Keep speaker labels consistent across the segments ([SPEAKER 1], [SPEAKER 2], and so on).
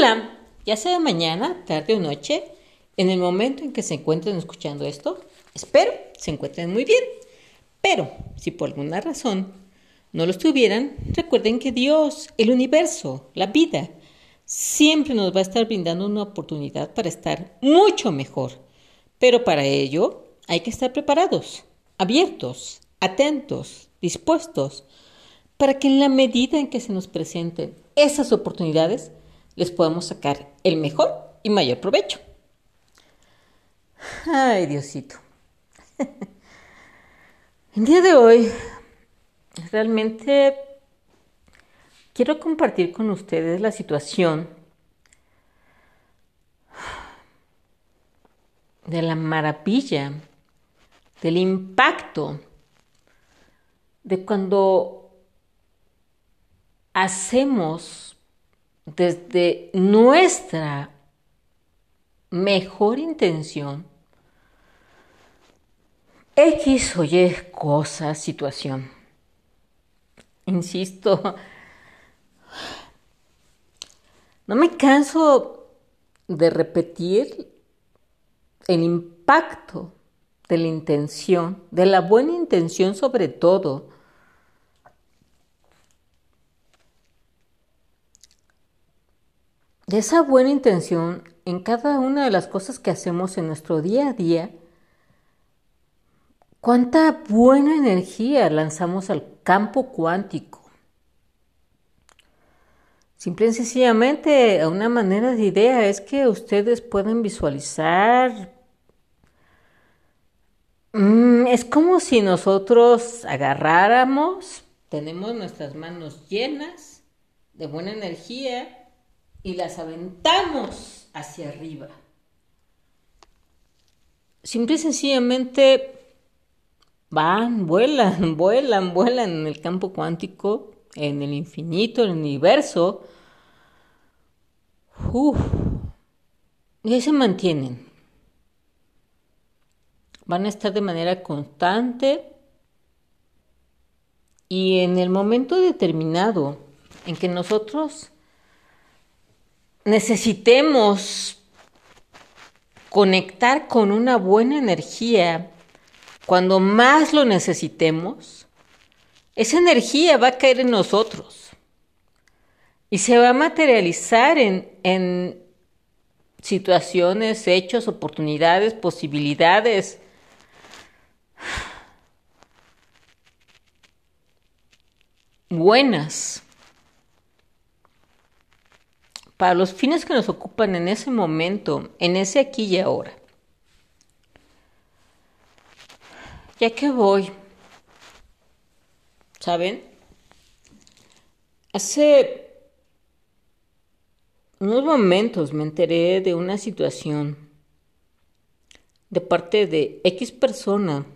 [SPEAKER 1] Hola, ya sea mañana, tarde o noche, en el momento en que se encuentren escuchando esto, espero se encuentren muy bien. Pero si por alguna razón no lo estuvieran, recuerden que Dios, el universo, la vida, siempre nos va a estar brindando una oportunidad para estar mucho mejor. Pero para ello hay que estar preparados, abiertos, atentos, dispuestos, para que en la medida en que se nos presenten esas oportunidades, les podamos sacar el mejor y mayor provecho. Ay, Diosito. El día de hoy realmente quiero compartir con ustedes la situación de la maravilla, del impacto de cuando hacemos desde nuestra mejor intención, X o Y cosa, situación. Insisto, no me canso de repetir el impacto de la intención, de la buena intención sobre todo, de esa buena intención en cada una de las cosas que hacemos en nuestro día a día, cuánta buena energía lanzamos al campo cuántico. Simple y sencillamente, una manera de idea es que ustedes pueden visualizar. Mm, es como si nosotros agarráramos, tenemos nuestras manos llenas de buena energía y las aventamos hacia arriba. Simple y sencillamente van, vuelan, vuelan, vuelan en el campo cuántico, en el infinito, en el universo. y se mantienen. Van a estar de manera constante y en el momento determinado en que nosotros necesitemos conectar con una buena energía cuando más lo necesitemos, esa energía va a caer en nosotros y se va a materializar en, en situaciones, hechos, oportunidades, posibilidades. buenas para los fines que nos ocupan en ese momento, en ese aquí y ahora. Ya que voy, ¿saben? Hace unos momentos me enteré de una situación de parte de X persona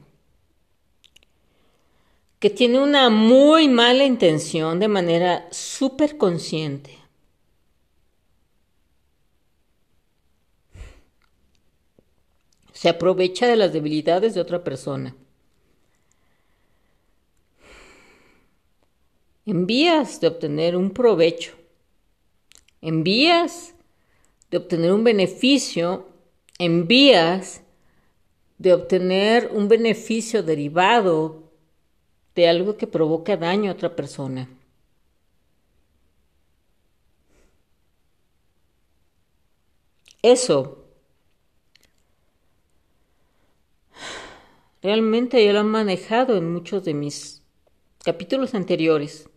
[SPEAKER 1] que tiene una muy mala intención de manera súper consciente se aprovecha de las debilidades de otra persona. En vías de obtener un provecho, en vías de obtener un beneficio, en vías de obtener un beneficio derivado de algo que provoca daño a otra persona. Eso Realmente ya lo han manejado en muchos de mis capítulos anteriores.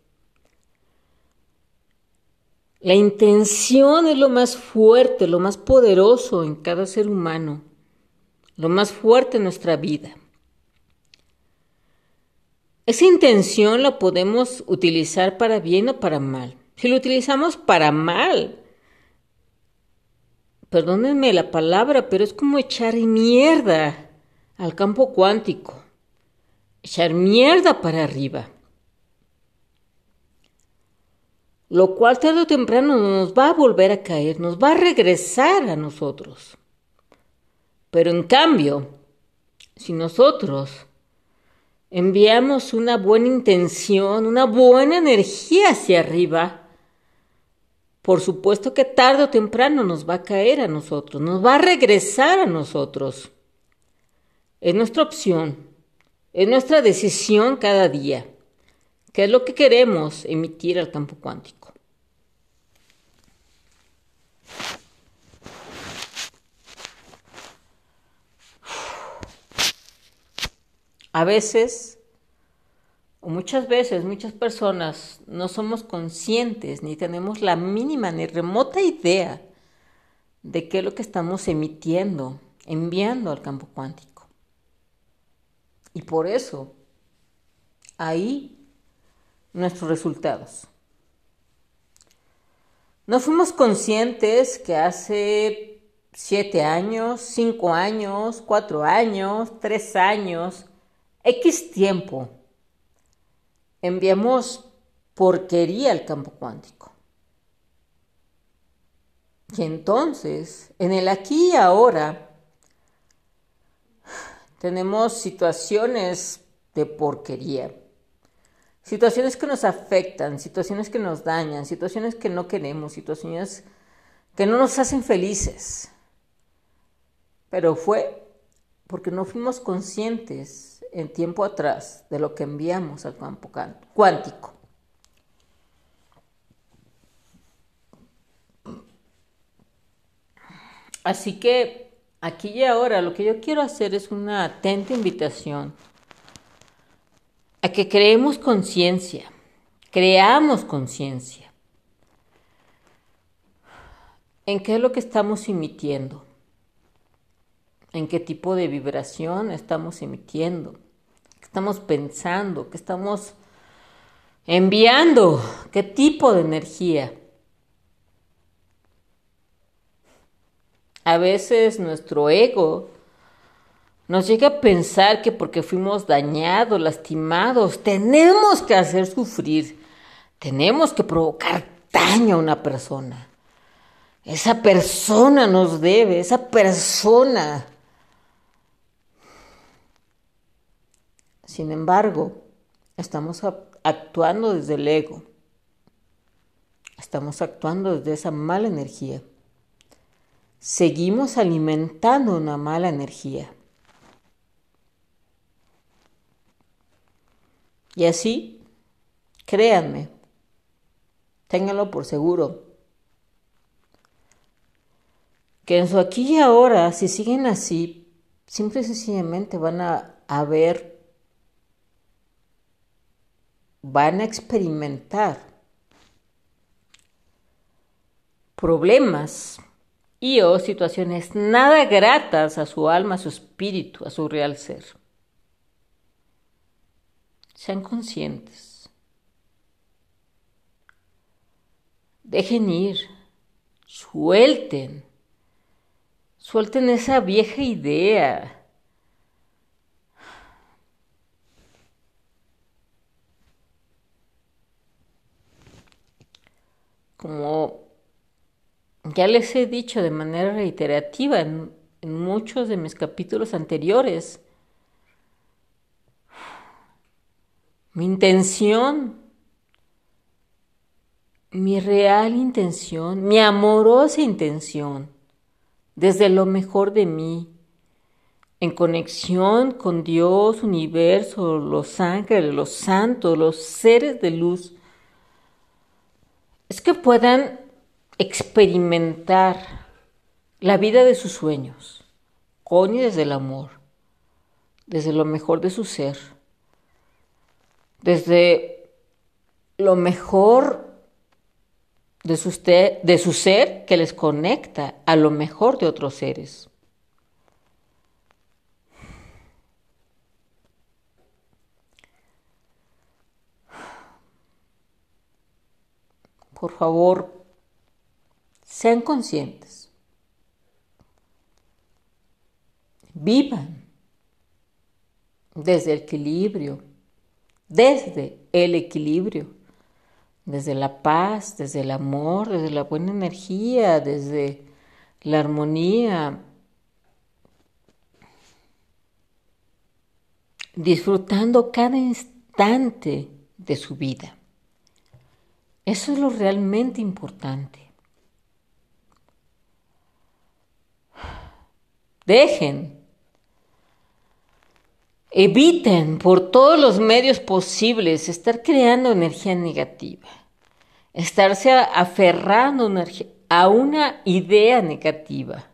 [SPEAKER 1] La intención es lo más fuerte, lo más poderoso en cada ser humano, lo más fuerte en nuestra vida. Esa intención la podemos utilizar para bien o para mal. Si lo utilizamos para mal, perdónenme la palabra, pero es como echar mierda al campo cuántico, echar mierda para arriba. Lo cual tarde o temprano nos va a volver a caer, nos va a regresar a nosotros. Pero en cambio, si nosotros enviamos una buena intención, una buena energía hacia arriba, por supuesto que tarde o temprano nos va a caer a nosotros, nos va a regresar a nosotros. Es nuestra opción, es nuestra decisión cada día. ¿Qué es lo que queremos emitir al campo cuántico? A veces, o muchas veces, muchas personas no somos conscientes ni tenemos la mínima ni remota idea de qué es lo que estamos emitiendo, enviando al campo cuántico. Y por eso, ahí nuestros resultados. No fuimos conscientes que hace siete años, cinco años, cuatro años, tres años, X tiempo, enviamos porquería al campo cuántico. Y entonces, en el aquí y ahora, tenemos situaciones de porquería Situaciones que nos afectan, situaciones que nos dañan, situaciones que no queremos, situaciones que no nos hacen felices. Pero fue porque no fuimos conscientes en tiempo atrás de lo que enviamos al campo cuántico. Así que aquí y ahora lo que yo quiero hacer es una atenta invitación a que creemos conciencia, creamos conciencia. ¿En qué es lo que estamos emitiendo? ¿En qué tipo de vibración estamos emitiendo? ¿Qué estamos pensando? ¿Qué estamos enviando? ¿Qué tipo de energía? A veces nuestro ego nos llega a pensar que porque fuimos dañados, lastimados, tenemos que hacer sufrir, tenemos que provocar daño a una persona. Esa persona nos debe, esa persona. Sin embargo, estamos actuando desde el ego. Estamos actuando desde esa mala energía. Seguimos alimentando una mala energía. Y así, créanme, ténganlo por seguro, que en su aquí y ahora, si siguen así, simple y sencillamente van a, a ver, van a experimentar problemas y o situaciones nada gratas a su alma, a su espíritu, a su real ser. Sean conscientes. Dejen ir. Suelten. Suelten esa vieja idea. Como ya les he dicho de manera reiterativa en, muchos de mis capítulos anteriores, Mi intención, mi real intención, mi amorosa intención, desde lo mejor de mí, en conexión con Dios, universo, los ángeles, los santos, los seres de luz, es que puedan experimentar la vida de sus sueños, con y desde el amor, desde lo mejor de su ser desde lo mejor de su, de su ser que les conecta a lo mejor de otros seres. Por favor, sean conscientes. Vivan desde el equilibrio, desde el equilibrio, desde la paz, desde el amor, desde la buena energía, desde la armonía, disfrutando cada instante de su vida. Eso es lo realmente importante, Dejen. Eviten por todos los medios posibles estar creando energía negativa, estarse aferrando a una idea negativa.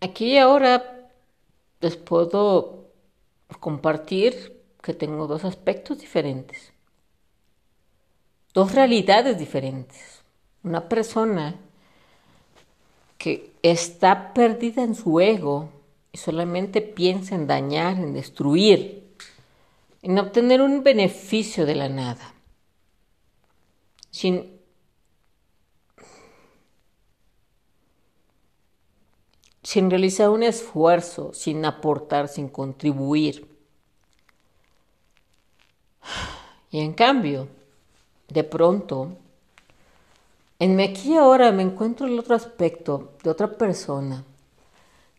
[SPEAKER 1] Aquí ahora les puedo compartir que tengo dos aspectos diferentes, dos realidades diferentes. Una persona que está perdida en su ego y solamente piensa en dañar, en destruir, en obtener un beneficio de la nada, sin sin realizar un esfuerzo, sin aportar, sin contribuir. Y en cambio, de pronto, en mi aquí ahora me encuentro el otro aspecto de otra persona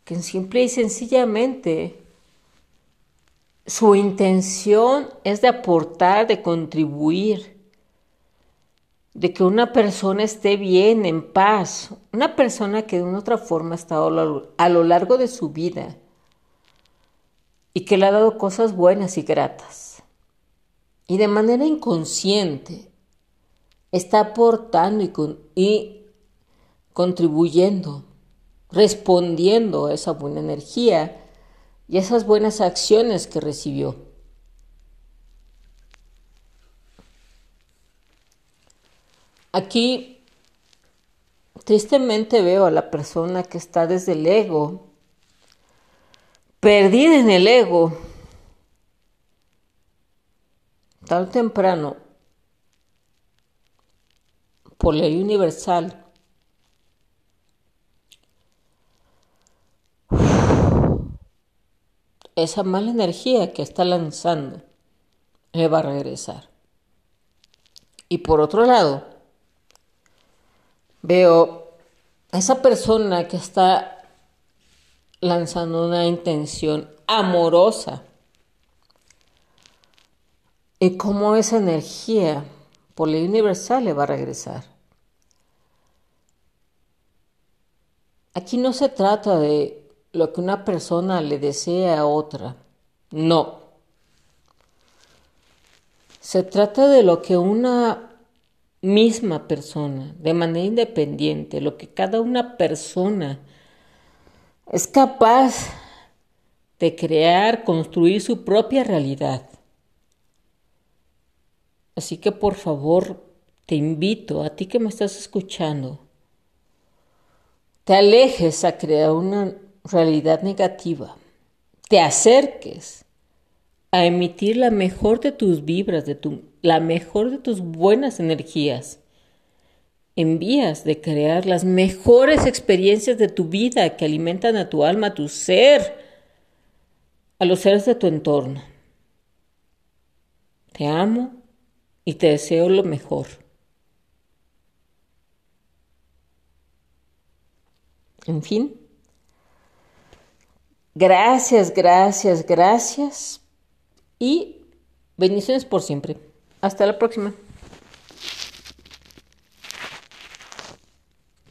[SPEAKER 1] que simple y sencillamente su intención es de aportar, de contribuir, de que una persona esté bien, en paz, una persona que de una otra forma ha estado a lo largo de su vida y que le ha dado cosas buenas y gratas. Y de manera inconsciente está aportando y, contribuyendo, respondiendo a esa buena energía y a esas buenas acciones que recibió. Aquí tristemente veo a la persona que está desde el ego, perdida en el ego, temprano, por ley universal. Esa mala energía que está lanzando le va a regresar. Y por otro lado, veo a esa persona que está lanzando una intención amorosa y cómo esa energía por ley universal le va a regresar. Aquí no se trata de lo que una persona le desea a otra, no. Se trata de lo que una misma persona, de manera independiente, lo que cada una persona es capaz de crear, construir su propia realidad. Así que por favor, te invito a ti que me estás escuchando, te alejes a crear una realidad negativa, te acerques a emitir la mejor de tus vibras, de tu, la mejor de tus buenas energías. Envías de crear las mejores experiencias de tu vida que alimentan a tu alma, a tu ser, a los seres de tu entorno. Te amo y te deseo lo mejor. En fin, gracias, gracias, gracias y bendiciones por siempre. Hasta la próxima.